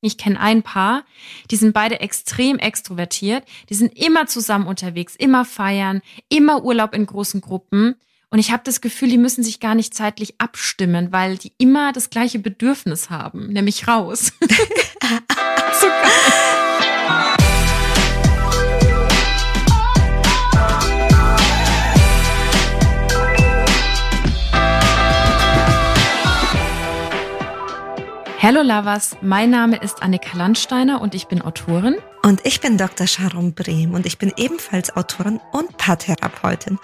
Ich kenne ein Paar, die sind beide extrem extrovertiert, die sind immer zusammen unterwegs, immer feiern, immer Urlaub in großen Gruppen. Und ich habe das Gefühl, die müssen sich gar nicht zeitlich abstimmen, weil die immer das gleiche Bedürfnis haben, nämlich raus. so geil. Hello Lovers, mein Name ist Annika Landsteiner und ich bin Autorin. Und ich bin Dr. Sharon Brehm und ich bin ebenfalls Autorin und Paartherapeutin.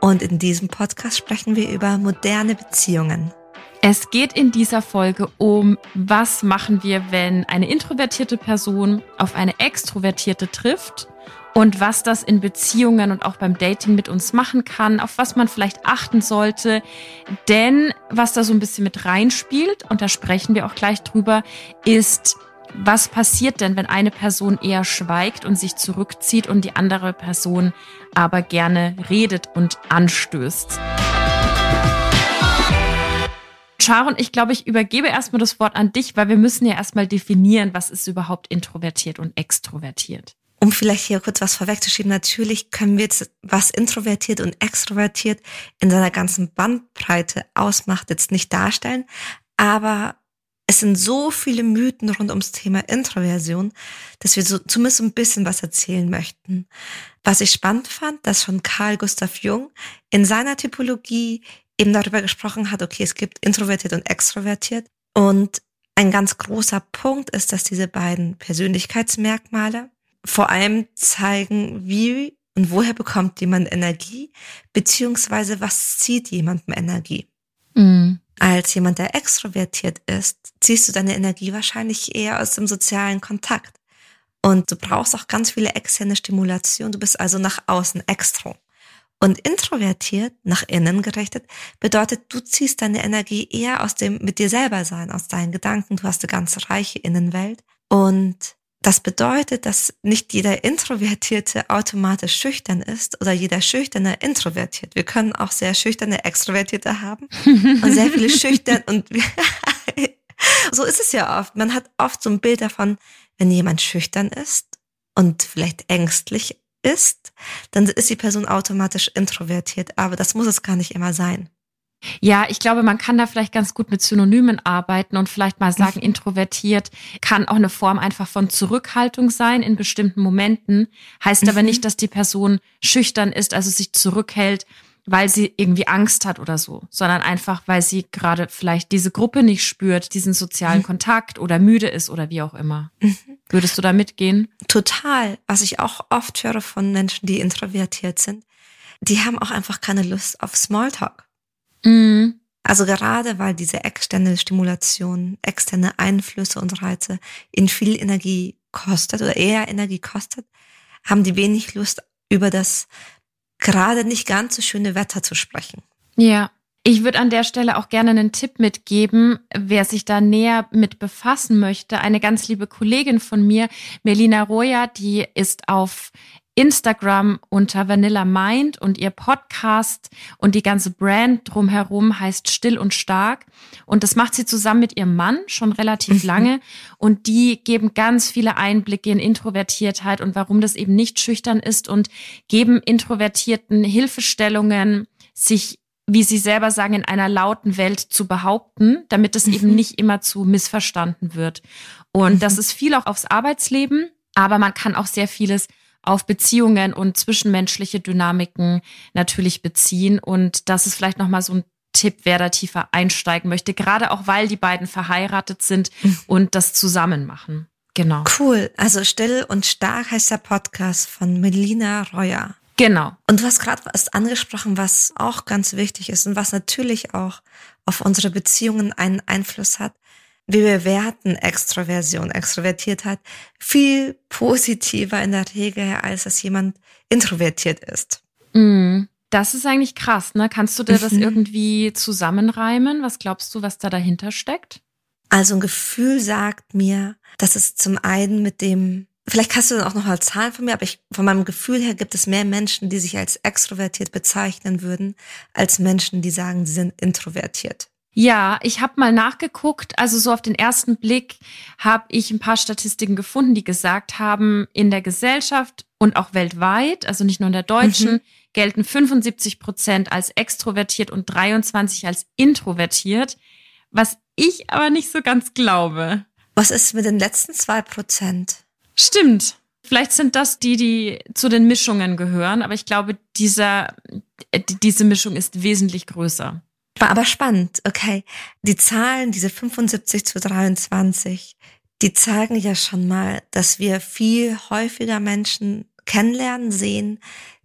Und in diesem Podcast sprechen wir über moderne Beziehungen. Es geht in dieser Folge um, was machen wir, wenn eine introvertierte Person auf eine extrovertierte trifft und was das in Beziehungen und auch beim Dating mit uns machen kann, auf was man vielleicht achten sollte. Denn was da so ein bisschen mit reinspielt, und da sprechen wir auch gleich drüber, ist, was passiert denn, wenn eine Person eher schweigt und sich zurückzieht und die andere Person aber gerne redet und anstößt? Sharon, ich glaube, ich übergebe erstmal das Wort an dich, weil wir müssen ja erstmal definieren, was ist überhaupt introvertiert und extrovertiert um vielleicht hier kurz was vorwegzuschieben, natürlich können wir jetzt, was introvertiert und extrovertiert in seiner ganzen Bandbreite ausmacht, jetzt nicht darstellen. Aber es sind so viele Mythen rund ums Thema Introversion, dass wir so zumindest ein bisschen was erzählen möchten. Was ich spannend fand, dass schon Carl Gustav Jung in seiner Typologie eben darüber gesprochen hat, okay, es gibt introvertiert und extrovertiert. Und ein ganz großer Punkt ist, dass diese beiden Persönlichkeitsmerkmale vor allem zeigen, wie und woher bekommt jemand Energie, beziehungsweise was zieht jemandem Energie. Mhm. Als jemand, der extrovertiert ist, ziehst du deine Energie wahrscheinlich eher aus dem sozialen Kontakt. Und du brauchst auch ganz viele externe Stimulation. Du bist also nach außen extro. Und introvertiert, nach innen gerichtet, bedeutet, du ziehst deine Energie eher aus dem mit dir selber sein, aus deinen Gedanken. Du hast eine ganz reiche Innenwelt. Und das bedeutet, dass nicht jeder Introvertierte automatisch schüchtern ist oder jeder Schüchterne introvertiert. Wir können auch sehr schüchterne Extrovertierte haben und sehr viele schüchtern und so ist es ja oft. Man hat oft so ein Bild davon, wenn jemand schüchtern ist und vielleicht ängstlich ist, dann ist die Person automatisch introvertiert. Aber das muss es gar nicht immer sein. Ja, ich glaube, man kann da vielleicht ganz gut mit Synonymen arbeiten und vielleicht mal sagen, mhm. introvertiert kann auch eine Form einfach von Zurückhaltung sein in bestimmten Momenten. Heißt aber mhm. nicht, dass die Person schüchtern ist, also sich zurückhält, weil sie irgendwie Angst hat oder so, sondern einfach, weil sie gerade vielleicht diese Gruppe nicht spürt, diesen sozialen mhm. Kontakt oder müde ist oder wie auch immer. Würdest du da mitgehen? Total. Was ich auch oft höre von Menschen, die introvertiert sind, die haben auch einfach keine Lust auf Smalltalk. Mhm. Also gerade weil diese externe Stimulation, externe Einflüsse und Reize in viel Energie kostet oder eher Energie kostet, haben die wenig Lust über das gerade nicht ganz so schöne Wetter zu sprechen. Ja. Ich würde an der Stelle auch gerne einen Tipp mitgeben, wer sich da näher mit befassen möchte. Eine ganz liebe Kollegin von mir, Melina Roya, die ist auf Instagram unter Vanilla Mind und ihr Podcast und die ganze Brand drumherum heißt Still und Stark. Und das macht sie zusammen mit ihrem Mann schon relativ mhm. lange. Und die geben ganz viele Einblicke in Introvertiertheit und warum das eben nicht schüchtern ist und geben Introvertierten Hilfestellungen, sich wie Sie selber sagen, in einer lauten Welt zu behaupten, damit es mhm. eben nicht immer zu missverstanden wird. Und mhm. das ist viel auch aufs Arbeitsleben, aber man kann auch sehr vieles auf Beziehungen und zwischenmenschliche Dynamiken natürlich beziehen. Und das ist vielleicht nochmal so ein Tipp, wer da tiefer einsteigen möchte, gerade auch weil die beiden verheiratet sind mhm. und das zusammen machen. Genau. Cool. Also Still und Stark heißt der Podcast von Melina Reuer. Genau. Und du hast gerade was angesprochen, was auch ganz wichtig ist und was natürlich auch auf unsere Beziehungen einen Einfluss hat wir bewerten Extroversion, Extrovertiertheit viel positiver in der Regel, als dass jemand introvertiert ist. Mm, das ist eigentlich krass, ne? Kannst du dir das mhm. irgendwie zusammenreimen? Was glaubst du, was da dahinter steckt? Also ein Gefühl sagt mir, dass es zum einen mit dem, vielleicht hast du dann auch noch mal Zahlen von mir, aber ich, von meinem Gefühl her gibt es mehr Menschen, die sich als extrovertiert bezeichnen würden, als Menschen, die sagen, sie sind introvertiert. Ja, ich habe mal nachgeguckt. Also so auf den ersten Blick habe ich ein paar Statistiken gefunden, die gesagt haben, in der Gesellschaft und auch weltweit, also nicht nur in der deutschen, mhm. gelten 75 Prozent als extrovertiert und 23 als introvertiert, was ich aber nicht so ganz glaube. Was ist mit den letzten zwei Prozent? Stimmt. Vielleicht sind das die, die zu den Mischungen gehören, aber ich glaube, dieser, diese Mischung ist wesentlich größer. War aber spannend, okay. Die Zahlen, diese 75 zu 23, die zeigen ja schon mal, dass wir viel häufiger Menschen kennenlernen, sehen,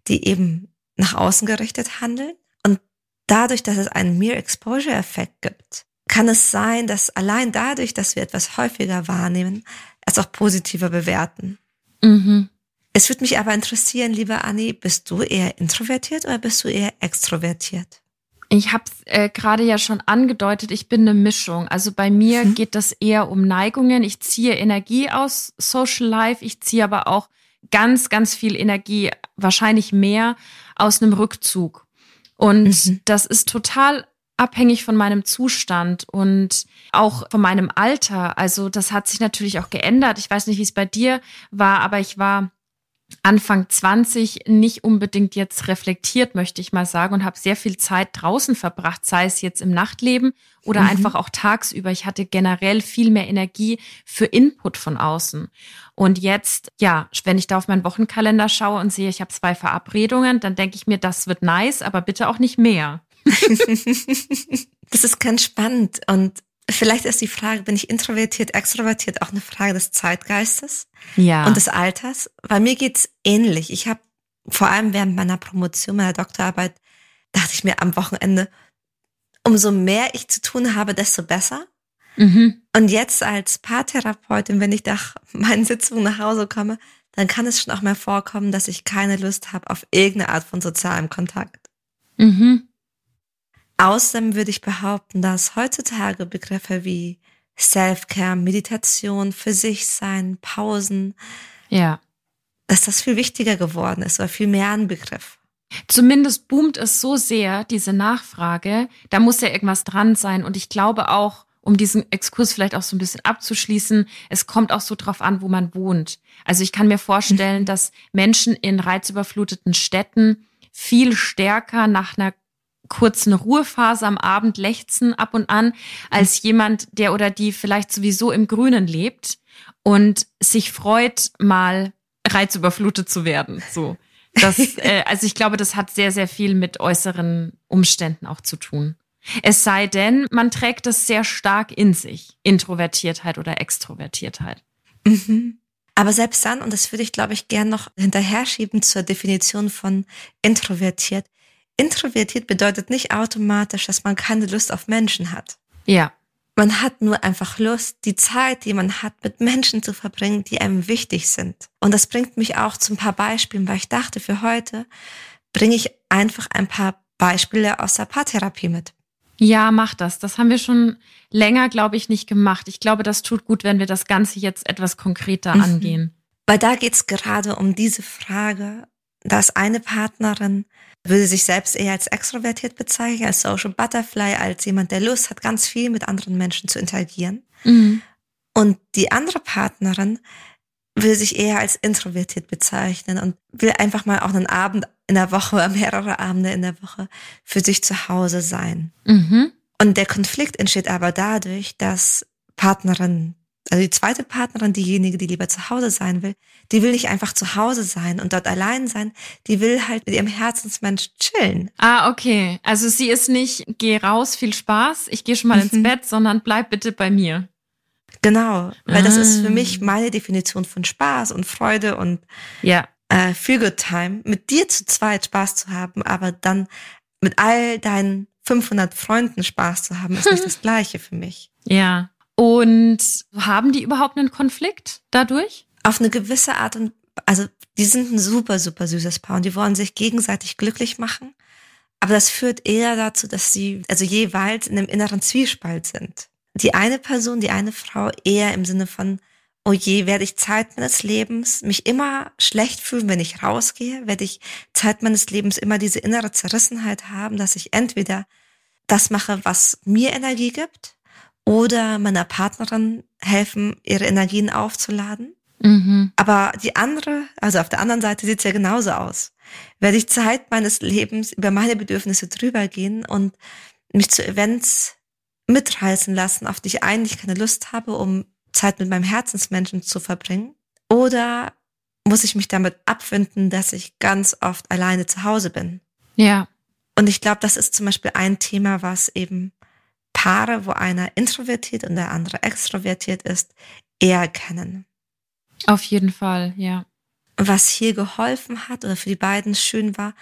die eben nach außen gerichtet handeln. Und dadurch, dass es einen Mere Exposure Effekt gibt, kann es sein, dass allein dadurch, dass wir etwas häufiger wahrnehmen, es auch positiver bewerten. Mhm. Es würde mich aber interessieren, liebe Anni, bist du eher introvertiert oder bist du eher extrovertiert? Ich habe es äh, gerade ja schon angedeutet, ich bin eine Mischung. Also bei mir hm. geht das eher um Neigungen. Ich ziehe Energie aus Social Life, ich ziehe aber auch ganz, ganz viel Energie, wahrscheinlich mehr aus einem Rückzug. Und mhm. das ist total abhängig von meinem Zustand und auch von meinem Alter. Also das hat sich natürlich auch geändert. Ich weiß nicht, wie es bei dir war, aber ich war Anfang 20 nicht unbedingt jetzt reflektiert, möchte ich mal sagen, und habe sehr viel Zeit draußen verbracht, sei es jetzt im Nachtleben oder mhm. einfach auch tagsüber. Ich hatte generell viel mehr Energie für Input von außen. Und jetzt, ja, wenn ich da auf meinen Wochenkalender schaue und sehe, ich habe zwei Verabredungen, dann denke ich mir, das wird nice, aber bitte auch nicht mehr. das ist ganz spannend und Vielleicht ist die Frage, bin ich introvertiert, extrovertiert, auch eine Frage des Zeitgeistes ja. und des Alters. Bei mir geht's ähnlich. Ich habe vor allem während meiner Promotion, meiner Doktorarbeit, dachte ich mir am Wochenende, umso mehr ich zu tun habe, desto besser. Mhm. Und jetzt als Paartherapeutin, wenn ich nach meinen Sitzungen nach Hause komme, dann kann es schon auch mal vorkommen, dass ich keine Lust habe auf irgendeine Art von sozialem Kontakt. Mhm. Außerdem würde ich behaupten, dass heutzutage Begriffe wie Self-Care, Meditation, für sich sein, Pausen, ja. dass das viel wichtiger geworden ist oder viel mehr ein Begriff. Zumindest boomt es so sehr, diese Nachfrage. Da muss ja irgendwas dran sein. Und ich glaube auch, um diesen Exkurs vielleicht auch so ein bisschen abzuschließen, es kommt auch so drauf an, wo man wohnt. Also ich kann mir vorstellen, mhm. dass Menschen in reizüberfluteten Städten viel stärker nach einer kurzen Ruhephase am Abend lechzen ab und an, als jemand, der oder die vielleicht sowieso im Grünen lebt und sich freut, mal reizüberflutet zu werden. So. Das, äh, also ich glaube, das hat sehr, sehr viel mit äußeren Umständen auch zu tun. Es sei denn, man trägt es sehr stark in sich, Introvertiertheit oder Extrovertiertheit. Mhm. Aber selbst dann, und das würde ich, glaube ich, gern noch hinterher schieben zur Definition von introvertiert, Introvertiert bedeutet nicht automatisch, dass man keine Lust auf Menschen hat. Ja. Man hat nur einfach Lust, die Zeit, die man hat, mit Menschen zu verbringen, die einem wichtig sind. Und das bringt mich auch zu ein paar Beispielen, weil ich dachte, für heute bringe ich einfach ein paar Beispiele aus der Paartherapie mit. Ja, mach das. Das haben wir schon länger, glaube ich, nicht gemacht. Ich glaube, das tut gut, wenn wir das Ganze jetzt etwas konkreter mhm. angehen. Weil da geht es gerade um diese Frage, dass eine Partnerin würde sich selbst eher als extrovertiert bezeichnen, als Social Butterfly, als jemand, der Lust hat, ganz viel mit anderen Menschen zu interagieren. Mhm. Und die andere Partnerin will sich eher als introvertiert bezeichnen und will einfach mal auch einen Abend in der Woche oder mehrere Abende in der Woche für sich zu Hause sein. Mhm. Und der Konflikt entsteht aber dadurch, dass Partnerin also die zweite Partnerin, diejenige, die lieber zu Hause sein will, die will nicht einfach zu Hause sein und dort allein sein, die will halt mit ihrem Herzensmensch chillen. Ah, okay. Also sie ist nicht, geh raus, viel Spaß, ich gehe schon mal mhm. ins Bett, sondern bleib bitte bei mir. Genau, weil ah. das ist für mich ah. meine Definition von Spaß und Freude und ja. äh, Feel Good Time, mit dir zu zweit Spaß zu haben, aber dann mit all deinen 500 Freunden Spaß zu haben, ist nicht das Gleiche für mich. Ja. Und haben die überhaupt einen Konflikt dadurch? Auf eine gewisse Art und also die sind ein super, super süßes Paar und die wollen sich gegenseitig glücklich machen. Aber das führt eher dazu, dass sie also jeweils in einem inneren Zwiespalt sind. Die eine Person, die eine Frau eher im Sinne von, oh je, werde ich Zeit meines Lebens mich immer schlecht fühlen, wenn ich rausgehe? Werde ich Zeit meines Lebens immer diese innere Zerrissenheit haben, dass ich entweder das mache, was mir Energie gibt oder meiner Partnerin helfen, ihre Energien aufzuladen. Mhm. Aber die andere, also auf der anderen Seite sieht es ja genauso aus. Werde ich Zeit meines Lebens über meine Bedürfnisse drüber gehen und mich zu Events mitreißen lassen, auf die ich eigentlich keine Lust habe, um Zeit mit meinem Herzensmenschen zu verbringen? Oder muss ich mich damit abfinden, dass ich ganz oft alleine zu Hause bin? Ja. Und ich glaube, das ist zum Beispiel ein Thema, was eben Paare, wo einer introvertiert und der andere extrovertiert ist, eher kennen. Auf jeden Fall, ja. Was hier geholfen hat oder für die beiden schön war,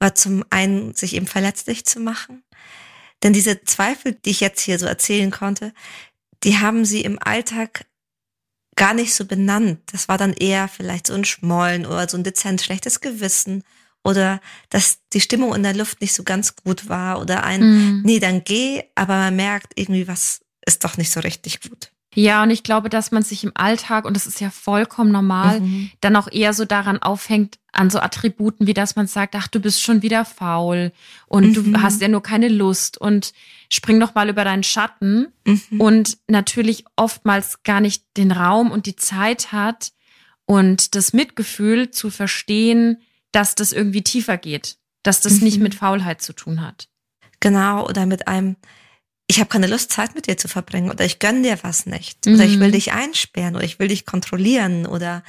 war zum einen, sich eben verletzlich zu machen. Denn diese Zweifel, die ich jetzt hier so erzählen konnte, die haben sie im Alltag gar nicht so benannt. Das war dann eher vielleicht so ein Schmollen oder so ein dezent schlechtes Gewissen oder dass die Stimmung in der Luft nicht so ganz gut war oder ein, mm. nee, dann geh, aber man merkt irgendwie, was ist doch nicht so richtig gut. Ja, und ich glaube, dass man sich im Alltag, und das ist ja vollkommen normal, mhm. dann auch eher so daran aufhängt, an so Attributen, wie dass man sagt, ach, du bist schon wieder faul und mhm. du hast ja nur keine Lust und spring doch mal über deinen Schatten mhm. und natürlich oftmals gar nicht den Raum und die Zeit hat und das Mitgefühl zu verstehen, dass das irgendwie tiefer geht, dass das nicht mhm. mit Faulheit zu tun hat. Genau, oder mit einem, ich habe keine Lust, Zeit mit dir zu verbringen oder ich gönn dir was nicht mhm. oder ich will mhm. dich einsperren oder ich will dich kontrollieren oder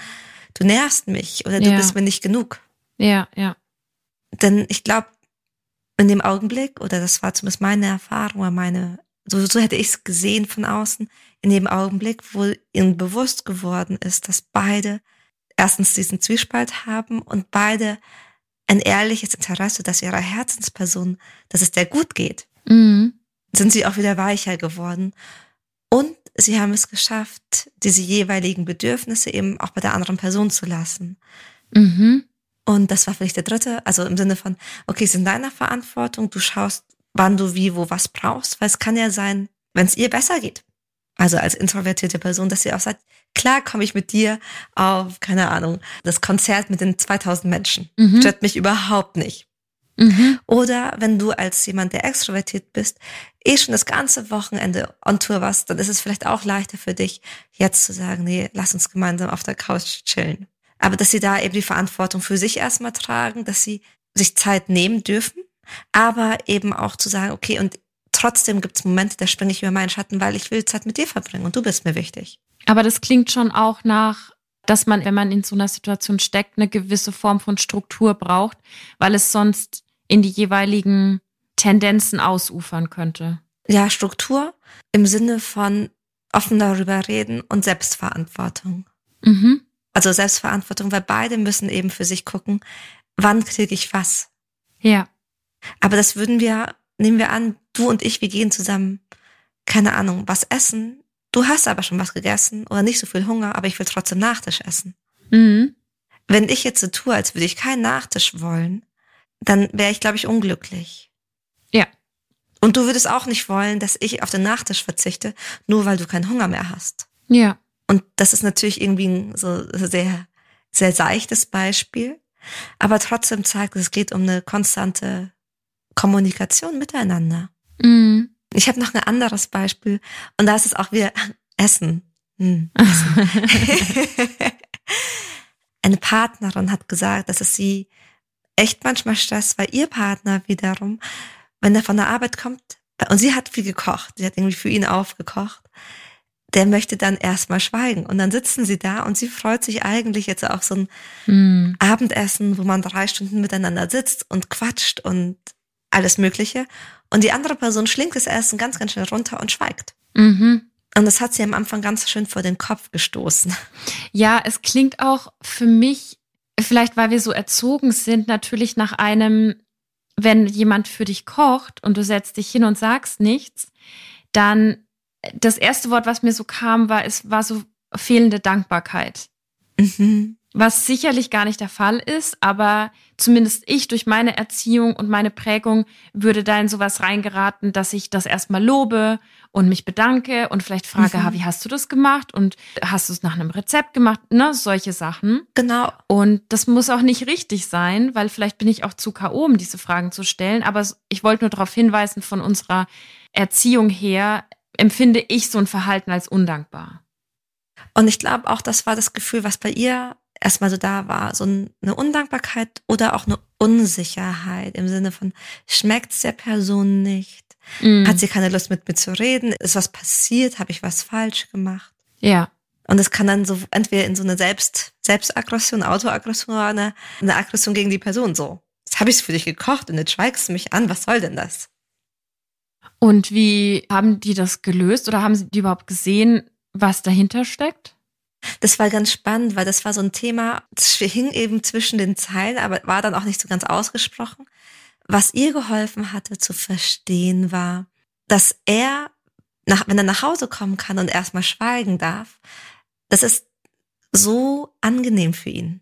du nervst mich oder du ja. bist mir nicht genug. Ja, ja. Denn ich glaube, in dem Augenblick, oder das war zumindest meine Erfahrung oder meine, so, so hätte ich es gesehen von außen, in dem Augenblick, wo ihnen bewusst geworden ist, dass beide erstens diesen Zwiespalt haben und beide ein ehrliches Interesse, dass ihrer Herzensperson, dass es der gut geht. Mhm sind sie auch wieder weicher geworden. Und sie haben es geschafft, diese jeweiligen Bedürfnisse eben auch bei der anderen Person zu lassen. Mhm. Und das war vielleicht der dritte, also im Sinne von, okay, es ist in deiner Verantwortung, du schaust, wann du wie, wo was brauchst, weil es kann ja sein, wenn es ihr besser geht. Also als introvertierte Person, dass sie auch sagt, klar komme ich mit dir auf, keine Ahnung, das Konzert mit den 2000 Menschen. Mhm. Stört mich überhaupt nicht. Mhm. Oder wenn du als jemand, der extrovertiert bist, eh schon das ganze Wochenende on Tour warst, dann ist es vielleicht auch leichter für dich, jetzt zu sagen, nee, lass uns gemeinsam auf der Couch chillen. Aber dass sie da eben die Verantwortung für sich erstmal tragen, dass sie sich Zeit nehmen dürfen, aber eben auch zu sagen, okay, und trotzdem gibt es Momente, da springe ich über meinen Schatten, weil ich will Zeit mit dir verbringen und du bist mir wichtig. Aber das klingt schon auch nach dass man, wenn man in so einer Situation steckt, eine gewisse Form von Struktur braucht, weil es sonst in die jeweiligen Tendenzen ausufern könnte. Ja, Struktur im Sinne von offen darüber reden und Selbstverantwortung. Mhm. Also Selbstverantwortung, weil beide müssen eben für sich gucken, wann kriege ich was. Ja. Aber das würden wir, nehmen wir an, du und ich, wir gehen zusammen, keine Ahnung, was essen. Du hast aber schon was gegessen oder nicht so viel Hunger, aber ich will trotzdem Nachtisch essen. Mhm. Wenn ich jetzt so tue, als würde ich keinen Nachtisch wollen, dann wäre ich, glaube ich, unglücklich. Ja. Und du würdest auch nicht wollen, dass ich auf den Nachtisch verzichte, nur weil du keinen Hunger mehr hast. Ja. Und das ist natürlich irgendwie ein so sehr, sehr seichtes Beispiel. Aber trotzdem zeigt es, es geht um eine konstante Kommunikation miteinander. Mhm. Ich habe noch ein anderes Beispiel und da ist es auch wieder Essen. Hm, Essen. Eine Partnerin hat gesagt, dass es sie echt manchmal Stress, weil ihr Partner wiederum, wenn er von der Arbeit kommt, und sie hat viel gekocht, sie hat irgendwie für ihn aufgekocht, der möchte dann erstmal schweigen. Und dann sitzen sie da und sie freut sich eigentlich jetzt auf so ein mm. Abendessen, wo man drei Stunden miteinander sitzt und quatscht und alles Mögliche. Und die andere Person schlingt das Essen ganz, ganz schnell runter und schweigt. Mhm. Und das hat sie am Anfang ganz schön vor den Kopf gestoßen. Ja, es klingt auch für mich vielleicht weil wir so erzogen sind, natürlich nach einem, wenn jemand für dich kocht und du setzt dich hin und sagst nichts, dann das erste Wort, was mir so kam, war, es war so fehlende Dankbarkeit. Mhm. Was sicherlich gar nicht der Fall ist, aber zumindest ich durch meine Erziehung und meine Prägung würde da in sowas reingeraten, dass ich das erstmal lobe und mich bedanke und vielleicht frage, mhm. wie hast du das gemacht und hast du es nach einem Rezept gemacht, ne, solche Sachen. Genau. Und das muss auch nicht richtig sein, weil vielleicht bin ich auch zu K.O., um diese Fragen zu stellen, aber ich wollte nur darauf hinweisen, von unserer Erziehung her empfinde ich so ein Verhalten als undankbar. Und ich glaube auch, das war das Gefühl, was bei ihr erstmal so da war, so eine Undankbarkeit oder auch eine Unsicherheit im Sinne von, schmeckt es der Person nicht? Mm. Hat sie keine Lust mit mir zu reden? Ist was passiert? Habe ich was falsch gemacht? Ja. Und es kann dann so entweder in so eine Selbst, Selbstaggression, Autoaggression oder eine, eine Aggression gegen die Person so. Jetzt habe ich es für dich gekocht und jetzt schweigst du mich an. Was soll denn das? Und wie haben die das gelöst oder haben sie die überhaupt gesehen, was dahinter steckt? Das war ganz spannend, weil das war so ein Thema, das hing eben zwischen den Zeilen, aber war dann auch nicht so ganz ausgesprochen. Was ihr geholfen hatte zu verstehen war, dass er, nach, wenn er nach Hause kommen kann und erstmal schweigen darf, das ist so angenehm für ihn.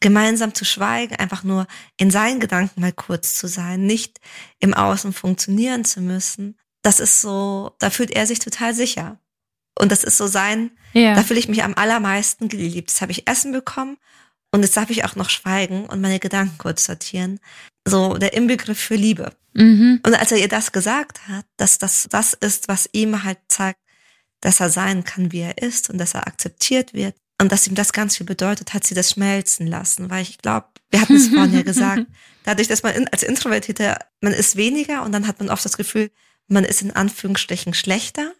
Gemeinsam zu schweigen, einfach nur in seinen Gedanken mal kurz zu sein, nicht im Außen funktionieren zu müssen. Das ist so, da fühlt er sich total sicher. Und das ist so sein, ja. da fühle ich mich am allermeisten geliebt. Jetzt habe ich Essen bekommen und jetzt darf ich auch noch schweigen und meine Gedanken kurz sortieren. So der Inbegriff für Liebe. Mhm. Und als er ihr das gesagt hat, dass das das ist, was ihm halt zeigt, dass er sein kann, wie er ist und dass er akzeptiert wird und dass ihm das ganz viel bedeutet, hat sie das schmelzen lassen, weil ich glaube, wir hatten es vorhin ja gesagt, dadurch, dass man als Introvertierte, man ist weniger und dann hat man oft das Gefühl, man ist in Anführungsstrichen schlechter.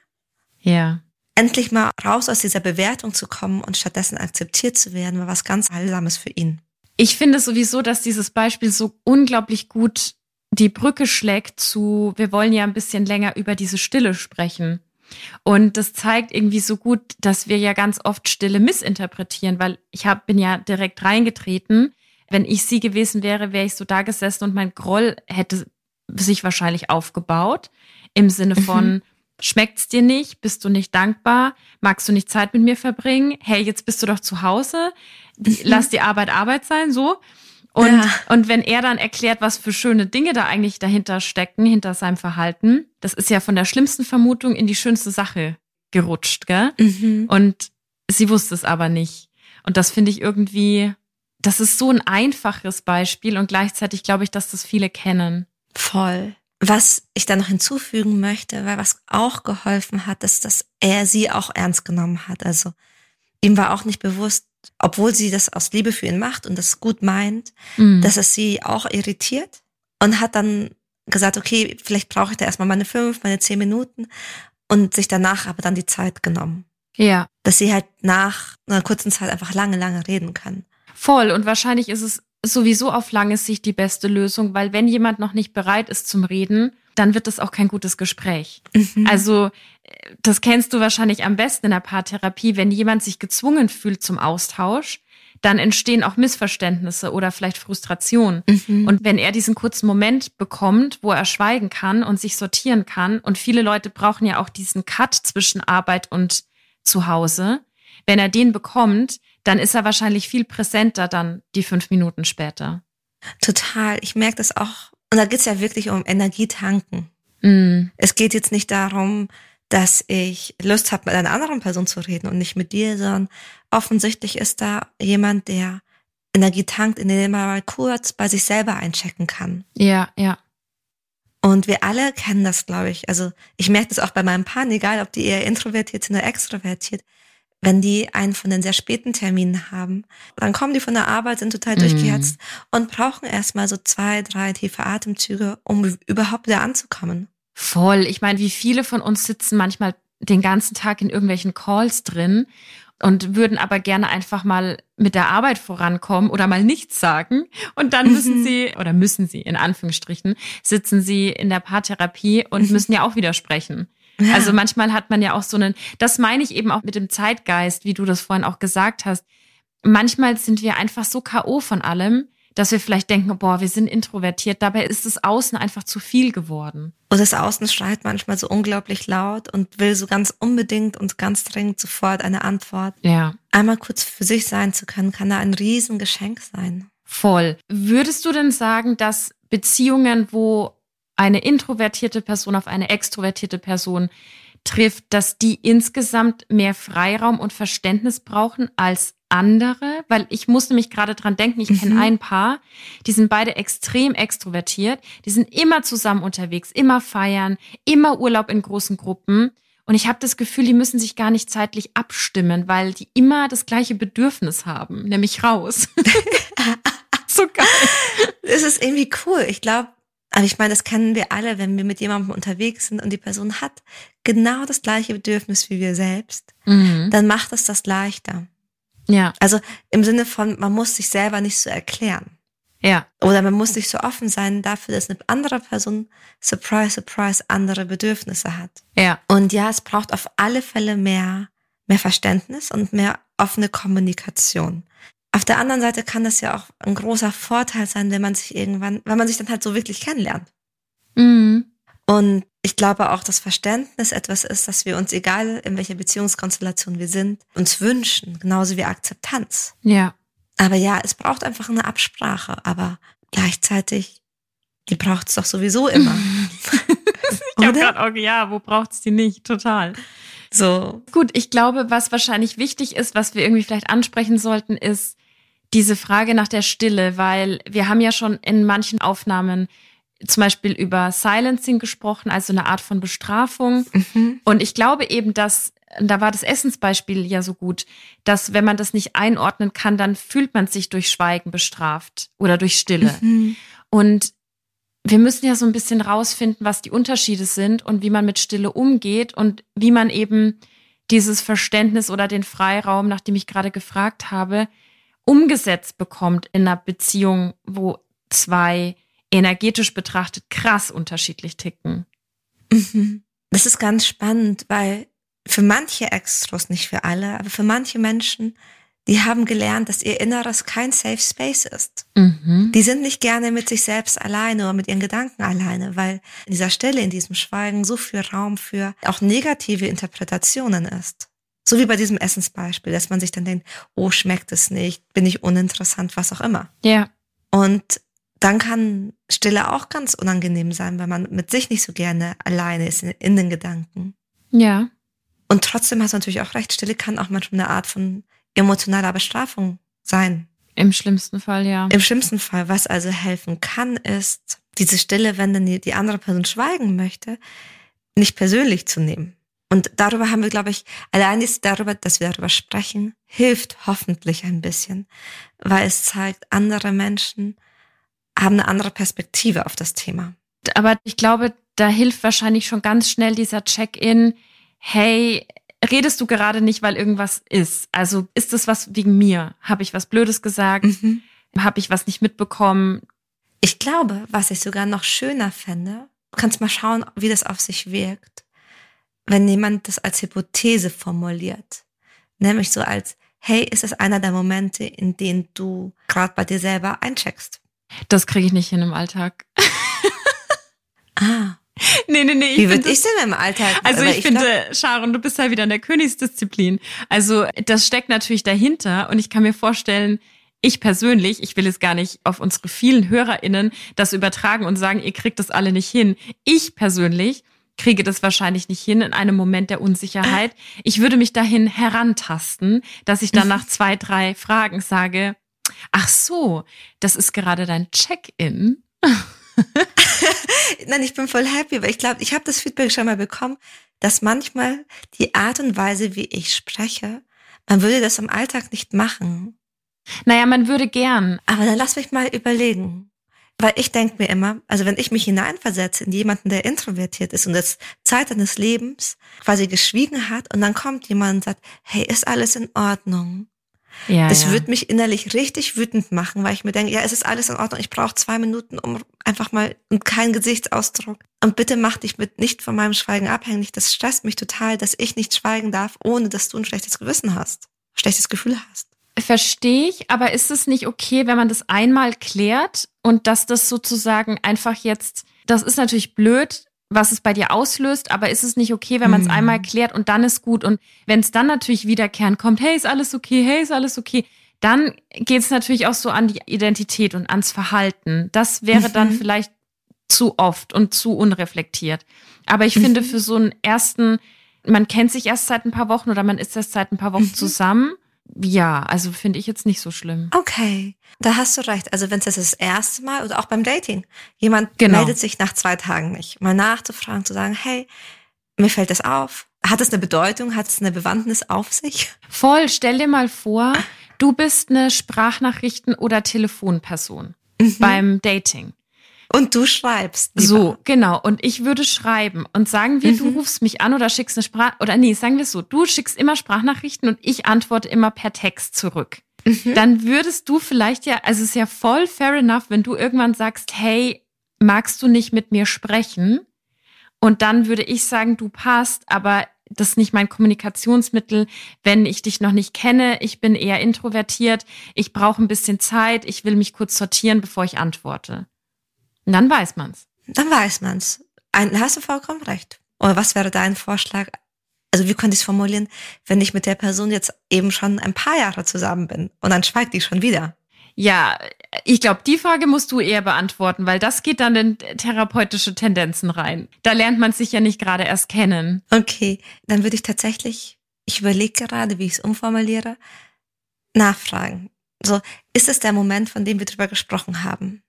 Ja endlich mal raus aus dieser Bewertung zu kommen und stattdessen akzeptiert zu werden, war was ganz Heilsames für ihn. Ich finde sowieso, dass dieses Beispiel so unglaublich gut die Brücke schlägt zu, wir wollen ja ein bisschen länger über diese Stille sprechen. Und das zeigt irgendwie so gut, dass wir ja ganz oft Stille missinterpretieren, weil ich hab, bin ja direkt reingetreten. Wenn ich sie gewesen wäre, wäre ich so da gesessen und mein Groll hätte sich wahrscheinlich aufgebaut. Im Sinne von, mhm. Schmeckt's dir nicht? Bist du nicht dankbar? Magst du nicht Zeit mit mir verbringen? Hey, jetzt bist du doch zu Hause. Mhm. Lass die Arbeit Arbeit sein, so. Und, ja. und wenn er dann erklärt, was für schöne Dinge da eigentlich dahinter stecken, hinter seinem Verhalten, das ist ja von der schlimmsten Vermutung in die schönste Sache gerutscht, gell? Mhm. Und sie wusste es aber nicht. Und das finde ich irgendwie, das ist so ein einfaches Beispiel und gleichzeitig glaube ich, dass das viele kennen. Voll. Was ich da noch hinzufügen möchte, weil was auch geholfen hat, ist, dass er sie auch ernst genommen hat. Also ihm war auch nicht bewusst, obwohl sie das aus Liebe für ihn macht und das gut meint, mhm. dass es sie auch irritiert und hat dann gesagt, okay, vielleicht brauche ich da erstmal meine fünf, meine zehn Minuten und sich danach aber dann die Zeit genommen. Ja. Dass sie halt nach einer kurzen Zeit einfach lange, lange reden kann. Voll. Und wahrscheinlich ist es sowieso auf lange Sicht die beste Lösung, weil wenn jemand noch nicht bereit ist zum Reden, dann wird es auch kein gutes Gespräch. Mhm. Also das kennst du wahrscheinlich am besten in der Paartherapie, wenn jemand sich gezwungen fühlt zum Austausch, dann entstehen auch Missverständnisse oder vielleicht Frustration. Mhm. Und wenn er diesen kurzen Moment bekommt, wo er schweigen kann und sich sortieren kann, und viele Leute brauchen ja auch diesen Cut zwischen Arbeit und Zuhause, wenn er den bekommt, dann ist er wahrscheinlich viel präsenter dann die fünf Minuten später. Total. Ich merke das auch. Und da geht es ja wirklich um Energietanken. Mm. Es geht jetzt nicht darum, dass ich Lust habe, mit einer anderen Person zu reden und nicht mit dir, sondern offensichtlich ist da jemand, der Energie tankt, indem er mal kurz bei sich selber einchecken kann. Ja, ja. Und wir alle kennen das, glaube ich. Also ich merke das auch bei meinem Partner, egal ob die eher introvertiert sind oder extrovertiert wenn die einen von den sehr späten Terminen haben, dann kommen die von der Arbeit, sind total mhm. durchgehetzt und brauchen erstmal so zwei, drei tiefe Atemzüge, um überhaupt wieder anzukommen. Voll. Ich meine, wie viele von uns sitzen manchmal den ganzen Tag in irgendwelchen Calls drin und würden aber gerne einfach mal mit der Arbeit vorankommen oder mal nichts sagen. Und dann müssen mhm. sie, oder müssen sie, in Anführungsstrichen, sitzen sie in der Paartherapie und mhm. müssen ja auch widersprechen. Ja. Also manchmal hat man ja auch so einen, das meine ich eben auch mit dem Zeitgeist, wie du das vorhin auch gesagt hast. Manchmal sind wir einfach so K.O. von allem, dass wir vielleicht denken, boah, wir sind introvertiert. Dabei ist das Außen einfach zu viel geworden. Und das Außen schreit manchmal so unglaublich laut und will so ganz unbedingt und ganz dringend sofort eine Antwort. Ja. Einmal kurz für sich sein zu können, kann da ein Riesengeschenk sein. Voll. Würdest du denn sagen, dass Beziehungen, wo eine introvertierte Person auf eine extrovertierte Person trifft, dass die insgesamt mehr Freiraum und Verständnis brauchen als andere, weil ich muss nämlich gerade dran denken, ich kenne mhm. ein Paar, die sind beide extrem extrovertiert, die sind immer zusammen unterwegs, immer feiern, immer Urlaub in großen Gruppen. Und ich habe das Gefühl, die müssen sich gar nicht zeitlich abstimmen, weil die immer das gleiche Bedürfnis haben, nämlich raus. so geil. Das ist irgendwie cool. Ich glaube, aber ich meine, das kennen wir alle, wenn wir mit jemandem unterwegs sind und die Person hat genau das gleiche Bedürfnis wie wir selbst, mhm. dann macht es das leichter. Ja. Also im Sinne von, man muss sich selber nicht so erklären. Ja. Oder man muss nicht so offen sein dafür, dass eine andere Person, surprise, surprise, andere Bedürfnisse hat. Ja. Und ja, es braucht auf alle Fälle mehr, mehr Verständnis und mehr offene Kommunikation. Auf der anderen Seite kann das ja auch ein großer Vorteil sein, wenn man sich irgendwann, wenn man sich dann halt so wirklich kennenlernt. Mhm. Und ich glaube auch, dass Verständnis etwas ist, dass wir uns, egal in welcher Beziehungskonstellation wir sind, uns wünschen, genauso wie Akzeptanz. Ja. Aber ja, es braucht einfach eine Absprache, aber gleichzeitig, die braucht es doch sowieso immer. ich habe gerade auch, ja, wo braucht es die nicht? Total. So. Gut, ich glaube, was wahrscheinlich wichtig ist, was wir irgendwie vielleicht ansprechen sollten, ist diese Frage nach der Stille, weil wir haben ja schon in manchen Aufnahmen zum Beispiel über Silencing gesprochen, also eine Art von Bestrafung. Mhm. Und ich glaube eben, dass, da war das Essensbeispiel ja so gut, dass wenn man das nicht einordnen kann, dann fühlt man sich durch Schweigen bestraft oder durch Stille. Mhm. Und wir müssen ja so ein bisschen rausfinden, was die Unterschiede sind und wie man mit Stille umgeht und wie man eben dieses Verständnis oder den Freiraum, nach dem ich gerade gefragt habe, umgesetzt bekommt in einer Beziehung, wo zwei energetisch betrachtet krass unterschiedlich ticken. Mhm. Das ist ganz spannend, weil für manche Extros, nicht für alle, aber für manche Menschen, die haben gelernt, dass ihr Inneres kein Safe Space ist. Mhm. Die sind nicht gerne mit sich selbst alleine oder mit ihren Gedanken alleine, weil in dieser Stille, in diesem Schweigen so viel Raum für auch negative Interpretationen ist. So wie bei diesem Essensbeispiel, dass man sich dann denkt, oh, schmeckt es nicht, bin ich uninteressant, was auch immer. Ja. Und dann kann Stille auch ganz unangenehm sein, weil man mit sich nicht so gerne alleine ist in, den Gedanken. Ja. Und trotzdem hast du natürlich auch recht, Stille kann auch manchmal eine Art von emotionaler Bestrafung sein. Im schlimmsten Fall, ja. Im schlimmsten Fall. Was also helfen kann, ist, diese Stille, wenn dann die, die andere Person schweigen möchte, nicht persönlich zu nehmen. Und darüber haben wir, glaube ich, allein ist darüber, dass wir darüber sprechen, hilft hoffentlich ein bisschen, weil es zeigt, andere Menschen haben eine andere Perspektive auf das Thema. Aber ich glaube, da hilft wahrscheinlich schon ganz schnell dieser Check-in, hey, redest du gerade nicht, weil irgendwas ist? Also ist es was wegen mir? Habe ich was Blödes gesagt? Mhm. Habe ich was nicht mitbekommen? Ich glaube, was ich sogar noch schöner fände, du kannst mal schauen, wie das auf sich wirkt, wenn jemand das als Hypothese formuliert. Nämlich so als, hey, ist es einer der Momente, in denen du gerade bei dir selber eincheckst? Das kriege ich nicht hin im Alltag. ah. Nee, nee, nee. Wie würde ich denn im Alltag? Also ich, ich finde, glaub... Sharon, du bist ja wieder in der Königsdisziplin. Also das steckt natürlich dahinter und ich kann mir vorstellen, ich persönlich, ich will es gar nicht auf unsere vielen HörerInnen das übertragen und sagen, ihr kriegt das alle nicht hin. Ich persönlich kriege das wahrscheinlich nicht hin in einem Moment der Unsicherheit. Ich würde mich dahin herantasten, dass ich dann nach zwei, drei Fragen sage, ach so, das ist gerade dein Check-in. Nein, ich bin voll happy, weil ich glaube, ich habe das Feedback schon mal bekommen, dass manchmal die Art und Weise, wie ich spreche, man würde das im Alltag nicht machen. Naja, man würde gern. Aber dann lass mich mal überlegen. Weil ich denke mir immer, also wenn ich mich hineinversetze in jemanden, der introvertiert ist und das Zeit seines Lebens quasi geschwiegen hat und dann kommt jemand und sagt, hey, ist alles in Ordnung? Ja, das ja. würde mich innerlich richtig wütend machen, weil ich mir denke, ja, es ist alles in Ordnung. Ich brauche zwei Minuten, um einfach mal und keinen Gesichtsausdruck. Und bitte mach dich mit nicht von meinem Schweigen abhängig. Das stresst mich total, dass ich nicht schweigen darf, ohne dass du ein schlechtes Gewissen hast, schlechtes Gefühl hast. Verstehe ich, aber ist es nicht okay, wenn man das einmal klärt und dass das sozusagen einfach jetzt, das ist natürlich blöd, was es bei dir auslöst, aber ist es nicht okay, wenn man es mhm. einmal klärt und dann ist gut und wenn es dann natürlich wiederkehren kommt, hey, ist alles okay, hey, ist alles okay, dann geht es natürlich auch so an die Identität und ans Verhalten. Das wäre mhm. dann vielleicht zu oft und zu unreflektiert. Aber ich mhm. finde, für so einen ersten, man kennt sich erst seit ein paar Wochen oder man ist erst seit ein paar Wochen mhm. zusammen. Ja, also finde ich jetzt nicht so schlimm. Okay, da hast du recht. Also wenn es das erste Mal oder auch beim Dating, jemand genau. meldet sich nach zwei Tagen nicht, mal nachzufragen, zu sagen, hey, mir fällt das auf. Hat es eine Bedeutung? Hat es eine Bewandtnis auf sich? Voll. Stell dir mal vor, du bist eine Sprachnachrichten- oder Telefonperson mhm. beim Dating. Und du schreibst. Lieber. So, genau. Und ich würde schreiben. Und sagen wir, mhm. du rufst mich an oder schickst eine Sprach, oder nee, sagen wir es so, du schickst immer Sprachnachrichten und ich antworte immer per Text zurück. Mhm. Dann würdest du vielleicht ja, also es ist ja voll fair enough, wenn du irgendwann sagst, hey, magst du nicht mit mir sprechen? Und dann würde ich sagen, du passt, aber das ist nicht mein Kommunikationsmittel, wenn ich dich noch nicht kenne. Ich bin eher introvertiert. Ich brauche ein bisschen Zeit. Ich will mich kurz sortieren, bevor ich antworte. Und dann weiß man's. Dann weiß man's. Ein, hast du vollkommen recht. Oder was wäre dein Vorschlag? Also wie könnte ich es formulieren, wenn ich mit der Person jetzt eben schon ein paar Jahre zusammen bin und dann schweigt die schon wieder? Ja, ich glaube, die Frage musst du eher beantworten, weil das geht dann in therapeutische Tendenzen rein. Da lernt man sich ja nicht gerade erst kennen. Okay, dann würde ich tatsächlich, ich überlege gerade, wie ich es umformuliere, nachfragen. So, ist es der Moment, von dem wir drüber gesprochen haben?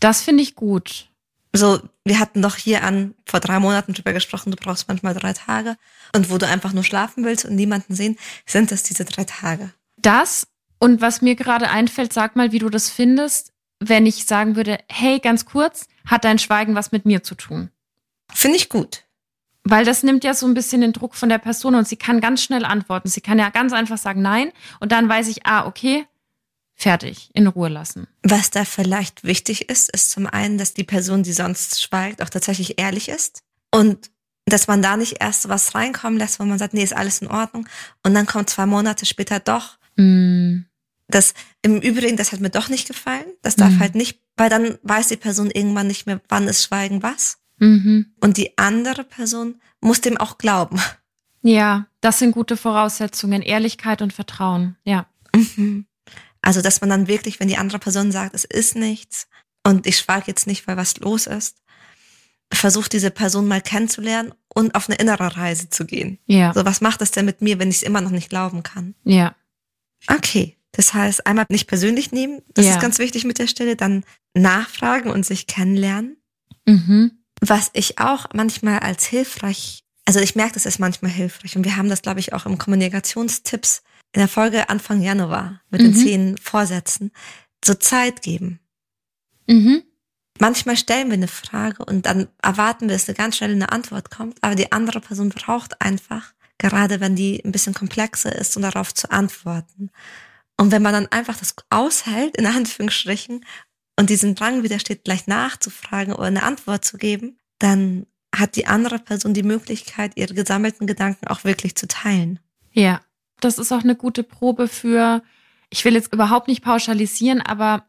Das finde ich gut. So, wir hatten doch hier an vor drei Monaten drüber gesprochen, du brauchst manchmal drei Tage. Und wo du einfach nur schlafen willst und niemanden sehen, sind das diese drei Tage. Das und was mir gerade einfällt, sag mal, wie du das findest, wenn ich sagen würde, hey, ganz kurz, hat dein Schweigen was mit mir zu tun? Finde ich gut. Weil das nimmt ja so ein bisschen den Druck von der Person und sie kann ganz schnell antworten. Sie kann ja ganz einfach sagen Nein und dann weiß ich, ah, okay, fertig, in Ruhe lassen. Was da vielleicht wichtig ist, ist zum einen, dass die Person, die sonst schweigt, auch tatsächlich ehrlich ist und dass man da nicht erst was reinkommen lässt, wo man sagt, nee, ist alles in Ordnung und dann kommt zwei Monate später doch Mm. Das im Übrigen, das hat mir doch nicht gefallen. Das darf mm. halt nicht, weil dann weiß die Person irgendwann nicht mehr, wann ist Schweigen was. Mhm. Und die andere Person muss dem auch glauben. Ja, das sind gute Voraussetzungen. Ehrlichkeit und Vertrauen. Ja. Mhm. Also, dass man dann wirklich, wenn die andere Person sagt, es ist nichts und ich schweige jetzt nicht, weil was los ist, versucht diese Person mal kennenzulernen und auf eine innere Reise zu gehen. Ja. So, was macht das denn mit mir, wenn ich es immer noch nicht glauben kann? Ja. Okay. Das heißt, einmal nicht persönlich nehmen, das ja. ist ganz wichtig mit der Stelle, dann nachfragen und sich kennenlernen. Mhm. Was ich auch manchmal als hilfreich, also ich merke, das ist manchmal hilfreich und wir haben das, glaube ich, auch im Kommunikationstipps in der Folge Anfang Januar mit mhm. den zehn Vorsätzen, so Zeit geben. Mhm. Manchmal stellen wir eine Frage und dann erwarten wir, dass eine ganz schnell eine Antwort kommt, aber die andere Person braucht einfach gerade wenn die ein bisschen komplexer ist, um darauf zu antworten. Und wenn man dann einfach das aushält, in Anführungsstrichen, und diesen Drang widersteht, gleich nachzufragen oder eine Antwort zu geben, dann hat die andere Person die Möglichkeit, ihre gesammelten Gedanken auch wirklich zu teilen. Ja, das ist auch eine gute Probe für, ich will jetzt überhaupt nicht pauschalisieren, aber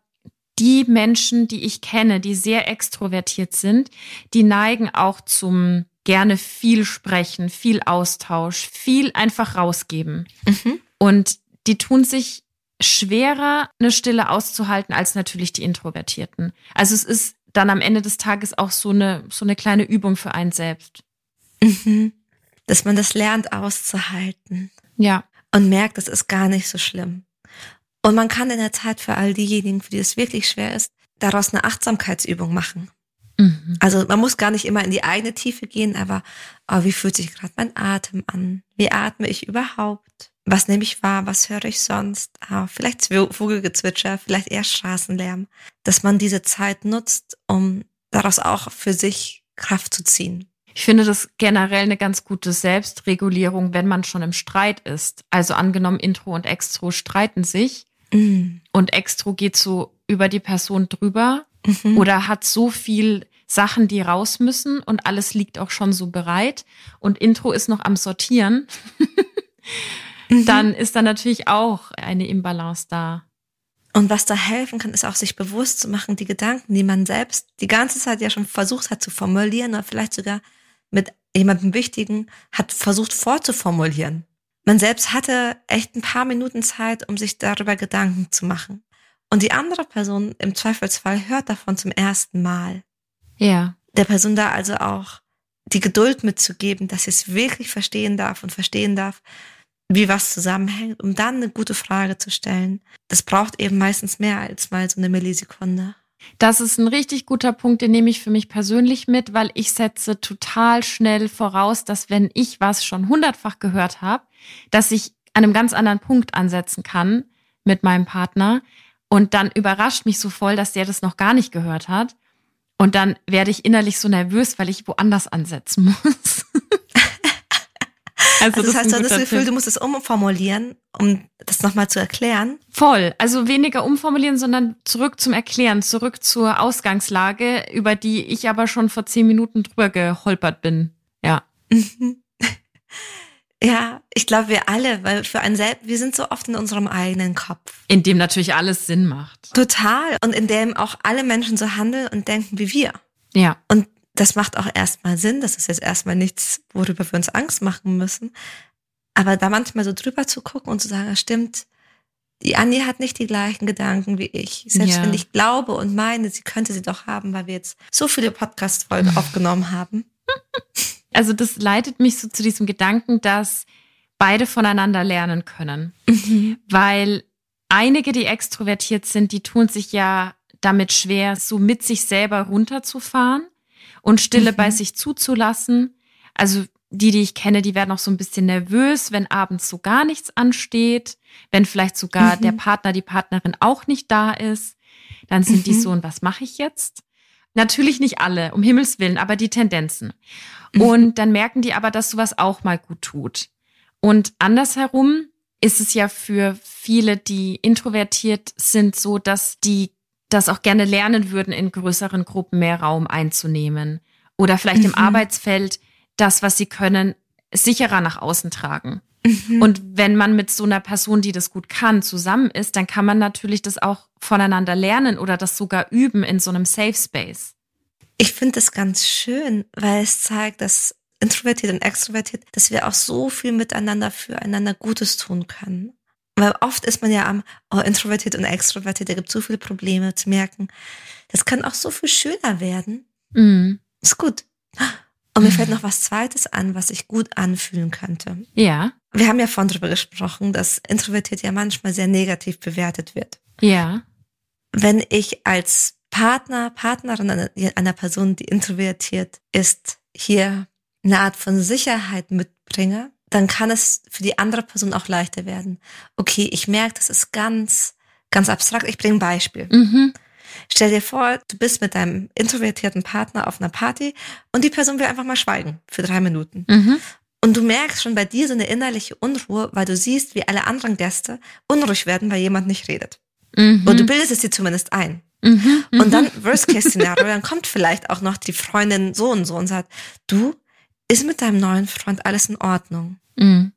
die Menschen, die ich kenne, die sehr extrovertiert sind, die neigen auch zum gerne viel sprechen, viel Austausch, viel einfach rausgeben. Mhm. Und die tun sich schwerer, eine Stille auszuhalten als natürlich die Introvertierten. Also es ist dann am Ende des Tages auch so eine, so eine kleine Übung für einen selbst. Mhm. Dass man das lernt auszuhalten. Ja. Und merkt, es ist gar nicht so schlimm. Und man kann in der Zeit für all diejenigen, für die es wirklich schwer ist, daraus eine Achtsamkeitsübung machen. Mhm. Also man muss gar nicht immer in die eigene Tiefe gehen, aber oh, wie fühlt sich gerade mein Atem an? Wie atme ich überhaupt? Was nehme ich wahr? Was höre ich sonst? Ah, vielleicht Vogelgezwitscher, vielleicht eher Straßenlärm. Dass man diese Zeit nutzt, um daraus auch für sich Kraft zu ziehen. Ich finde das generell eine ganz gute Selbstregulierung, wenn man schon im Streit ist. Also angenommen, Intro und Extro streiten sich mm. und Extro geht so über die Person drüber mhm. oder hat so viel Sachen, die raus müssen und alles liegt auch schon so bereit und Intro ist noch am Sortieren. mhm. dann ist da natürlich auch eine Imbalance da. Und was da helfen kann, ist auch sich bewusst zu machen, die Gedanken, die man selbst die ganze Zeit ja schon versucht hat zu formulieren oder vielleicht sogar mit jemandem Wichtigen hat versucht vorzuformulieren. Man selbst hatte echt ein paar Minuten Zeit, um sich darüber Gedanken zu machen. Und die andere Person im Zweifelsfall hört davon zum ersten Mal. Ja. Der Person da also auch die Geduld mitzugeben, dass sie es wirklich verstehen darf und verstehen darf, wie was zusammenhängt, um dann eine gute Frage zu stellen. Das braucht eben meistens mehr als mal so eine Millisekunde. Das ist ein richtig guter Punkt, den nehme ich für mich persönlich mit, weil ich setze total schnell voraus, dass wenn ich was schon hundertfach gehört habe, dass ich an einem ganz anderen Punkt ansetzen kann mit meinem Partner. Und dann überrascht mich so voll, dass der das noch gar nicht gehört hat. Und dann werde ich innerlich so nervös, weil ich woanders ansetzen muss. Also, also das, das heißt, du hast das Gefühl, Tipp. du musst es umformulieren, um das nochmal zu erklären? Voll. Also weniger umformulieren, sondern zurück zum Erklären, zurück zur Ausgangslage, über die ich aber schon vor zehn Minuten drüber geholpert bin. Ja. Ja, ich glaube, wir alle, weil für einen selbst, wir sind so oft in unserem eigenen Kopf. In dem natürlich alles Sinn macht. Total. Und in dem auch alle Menschen so handeln und denken wie wir. Ja. Und das macht auch erstmal Sinn. Das ist jetzt erstmal nichts, worüber wir uns Angst machen müssen. Aber da manchmal so drüber zu gucken und zu sagen, stimmt, die Andi hat nicht die gleichen Gedanken wie ich. Selbst ja. wenn ich glaube und meine, sie könnte sie doch haben, weil wir jetzt so viele Podcast-Folgen aufgenommen haben. Also das leitet mich so zu diesem Gedanken, dass beide voneinander lernen können. Mhm. Weil einige, die extrovertiert sind, die tun sich ja damit schwer, so mit sich selber runterzufahren und Stille mhm. bei sich zuzulassen. Also die, die ich kenne, die werden auch so ein bisschen nervös, wenn abends so gar nichts ansteht, wenn vielleicht sogar mhm. der Partner, die Partnerin auch nicht da ist. Dann sind mhm. die so, und was mache ich jetzt? Natürlich nicht alle, um Himmels Willen, aber die Tendenzen. Mhm. Und dann merken die aber, dass sowas auch mal gut tut. Und andersherum ist es ja für viele, die introvertiert sind, so, dass die das auch gerne lernen würden, in größeren Gruppen mehr Raum einzunehmen. Oder vielleicht mhm. im Arbeitsfeld das, was sie können, sicherer nach außen tragen. Mhm. Und wenn man mit so einer Person, die das gut kann, zusammen ist, dann kann man natürlich das auch voneinander lernen oder das sogar üben in so einem Safe Space. Ich finde das ganz schön, weil es zeigt, dass introvertiert und extrovertiert, dass wir auch so viel miteinander füreinander Gutes tun können. Weil oft ist man ja am oh, introvertiert und extrovertiert, da gibt es so viele Probleme zu merken. Das kann auch so viel schöner werden. Mhm. Ist gut. Und mir fällt noch was Zweites an, was sich gut anfühlen könnte. Ja. Wir haben ja vorhin drüber gesprochen, dass introvertiert ja manchmal sehr negativ bewertet wird. Ja. Wenn ich als Partner, Partnerin einer Person, die introvertiert ist, hier eine Art von Sicherheit mitbringe, dann kann es für die andere Person auch leichter werden. Okay, ich merke, das ist ganz, ganz abstrakt. Ich bringe ein Beispiel. Mhm. Stell dir vor, du bist mit deinem introvertierten Partner auf einer Party und die Person will einfach mal schweigen für drei Minuten. Mhm. Und du merkst schon bei dir so eine innerliche Unruhe, weil du siehst, wie alle anderen Gäste unruhig werden, weil jemand nicht redet. Mhm. Und du bildest es dir zumindest ein. Mhm, und dann mhm. Worst-Case-Szenario, dann kommt vielleicht auch noch die Freundin so und so und sagt, du, ist mit deinem neuen Freund alles in Ordnung? Mhm.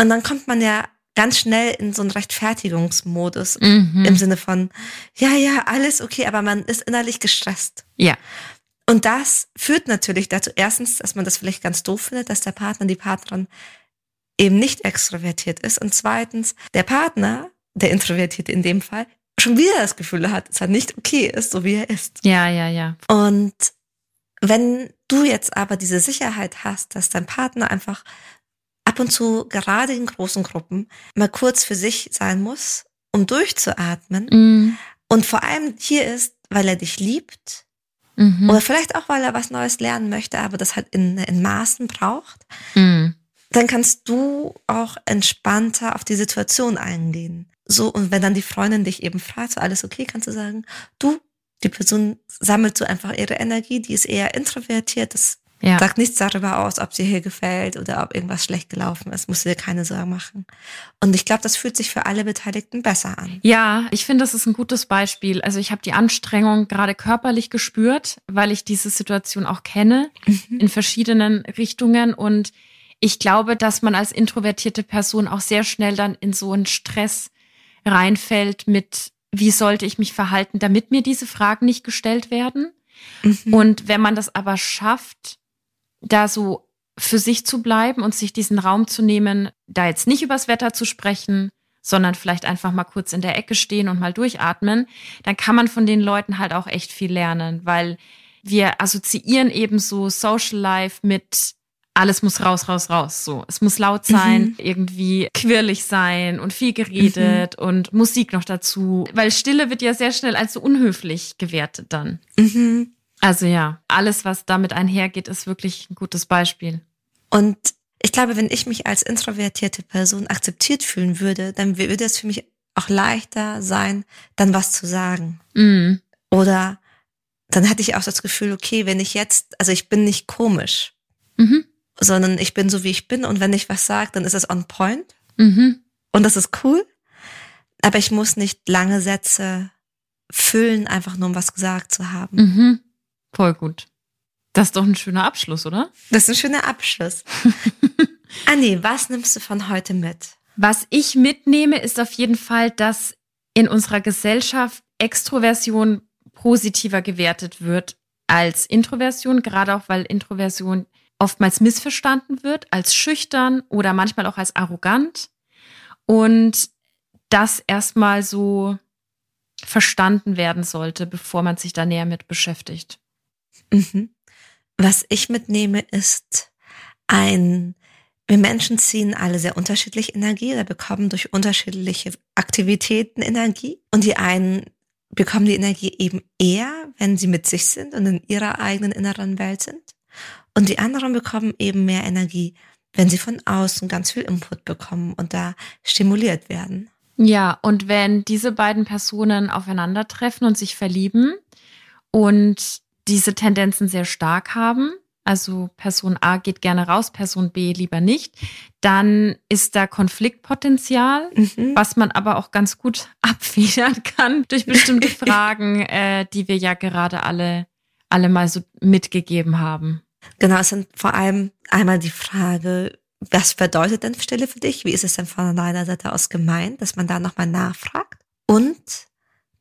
Und dann kommt man ja ganz schnell in so einen Rechtfertigungsmodus mhm. im Sinne von, ja, ja, alles okay, aber man ist innerlich gestresst. Ja. Und das führt natürlich dazu, erstens, dass man das vielleicht ganz doof findet, dass der Partner, die Partnerin eben nicht extrovertiert ist. Und zweitens, der Partner, der Introvertierte in dem Fall, schon wieder das Gefühl hat, dass er nicht okay ist, so wie er ist. Ja, ja, ja. Und wenn du jetzt aber diese Sicherheit hast, dass dein Partner einfach ab und zu, gerade in großen Gruppen, mal kurz für sich sein muss, um durchzuatmen mm. und vor allem hier ist, weil er dich liebt mhm. oder vielleicht auch, weil er was Neues lernen möchte, aber das halt in, in Maßen braucht, mm. dann kannst du auch entspannter auf die Situation eingehen. So, und wenn dann die Freundin dich eben fragt, so alles okay, kannst du sagen, du, die Person sammelt so einfach ihre Energie, die ist eher introvertiert, das ja. sagt nichts darüber aus, ob sie hier gefällt oder ob irgendwas schlecht gelaufen ist, musst du dir keine Sorgen machen. Und ich glaube, das fühlt sich für alle Beteiligten besser an. Ja, ich finde, das ist ein gutes Beispiel. Also ich habe die Anstrengung gerade körperlich gespürt, weil ich diese Situation auch kenne, mhm. in verschiedenen Richtungen und ich glaube, dass man als introvertierte Person auch sehr schnell dann in so einen Stress reinfällt mit, wie sollte ich mich verhalten, damit mir diese Fragen nicht gestellt werden. Mhm. Und wenn man das aber schafft, da so für sich zu bleiben und sich diesen Raum zu nehmen, da jetzt nicht übers Wetter zu sprechen, sondern vielleicht einfach mal kurz in der Ecke stehen und mal durchatmen, dann kann man von den Leuten halt auch echt viel lernen, weil wir assoziieren eben so Social Life mit alles muss raus, raus, raus. So, es muss laut sein, mhm. irgendwie quirlig sein und viel geredet mhm. und Musik noch dazu, weil Stille wird ja sehr schnell als so unhöflich gewertet dann. Mhm. Also ja, alles, was damit einhergeht, ist wirklich ein gutes Beispiel. Und ich glaube, wenn ich mich als introvertierte Person akzeptiert fühlen würde, dann würde es für mich auch leichter sein, dann was zu sagen. Mhm. Oder dann hätte ich auch das Gefühl, okay, wenn ich jetzt, also ich bin nicht komisch. Mhm sondern ich bin so, wie ich bin und wenn ich was sage, dann ist es on point. Mhm. Und das ist cool. Aber ich muss nicht lange Sätze füllen, einfach nur um was gesagt zu haben. Mhm. Voll gut. Das ist doch ein schöner Abschluss, oder? Das ist ein schöner Abschluss. Anni, was nimmst du von heute mit? Was ich mitnehme, ist auf jeden Fall, dass in unserer Gesellschaft Extroversion positiver gewertet wird als Introversion, gerade auch weil Introversion oftmals missverstanden wird als schüchtern oder manchmal auch als arrogant und das erstmal so verstanden werden sollte, bevor man sich da näher mit beschäftigt. Mhm. Was ich mitnehme, ist ein, wir Menschen ziehen alle sehr unterschiedlich Energie oder bekommen durch unterschiedliche Aktivitäten Energie. Und die einen bekommen die Energie eben eher, wenn sie mit sich sind und in ihrer eigenen inneren Welt sind. Und die anderen bekommen eben mehr Energie, wenn sie von außen ganz viel Input bekommen und da stimuliert werden. Ja, und wenn diese beiden Personen aufeinandertreffen und sich verlieben und diese Tendenzen sehr stark haben, also Person A geht gerne raus, Person B lieber nicht, dann ist da Konfliktpotenzial, mhm. was man aber auch ganz gut abfedern kann durch bestimmte Fragen, äh, die wir ja gerade alle, alle mal so mitgegeben haben. Genau, es sind vor allem einmal die Frage, was bedeutet denn Stille für dich? Wie ist es denn von deiner Seite aus gemeint, dass man da nochmal nachfragt? Und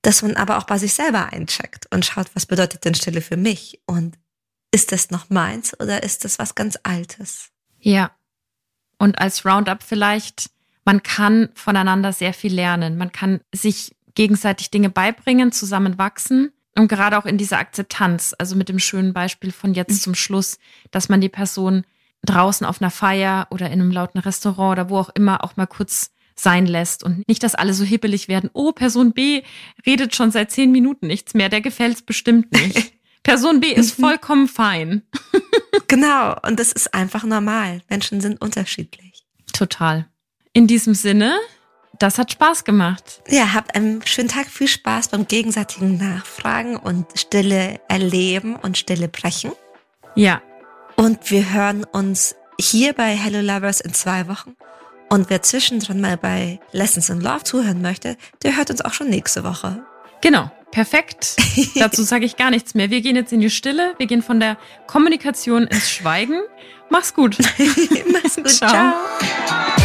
dass man aber auch bei sich selber eincheckt und schaut, was bedeutet denn Stille für mich? Und ist das noch meins oder ist das was ganz Altes? Ja. Und als Roundup vielleicht, man kann voneinander sehr viel lernen. Man kann sich gegenseitig Dinge beibringen, zusammen wachsen und gerade auch in dieser Akzeptanz, also mit dem schönen Beispiel von jetzt mhm. zum Schluss, dass man die Person draußen auf einer Feier oder in einem lauten Restaurant oder wo auch immer auch mal kurz sein lässt und nicht, dass alle so hippelig werden. Oh, Person B redet schon seit zehn Minuten nichts mehr, der gefällt's bestimmt nicht. Person B ist mhm. vollkommen fein. genau, und das ist einfach normal. Menschen sind unterschiedlich. Total. In diesem Sinne, das hat Spaß gemacht. Ja, habt einen schönen Tag, viel Spaß beim gegenseitigen Nachfragen und Stille erleben und Stille brechen. Ja. Und wir hören uns hier bei Hello Lovers in zwei Wochen. Und wer zwischendrin mal bei Lessons in Love zuhören möchte, der hört uns auch schon nächste Woche. Genau, perfekt. Dazu sage ich gar nichts mehr. Wir gehen jetzt in die Stille. Wir gehen von der Kommunikation ins Schweigen. Mach's gut. Mach's gut. Ciao. Ciao.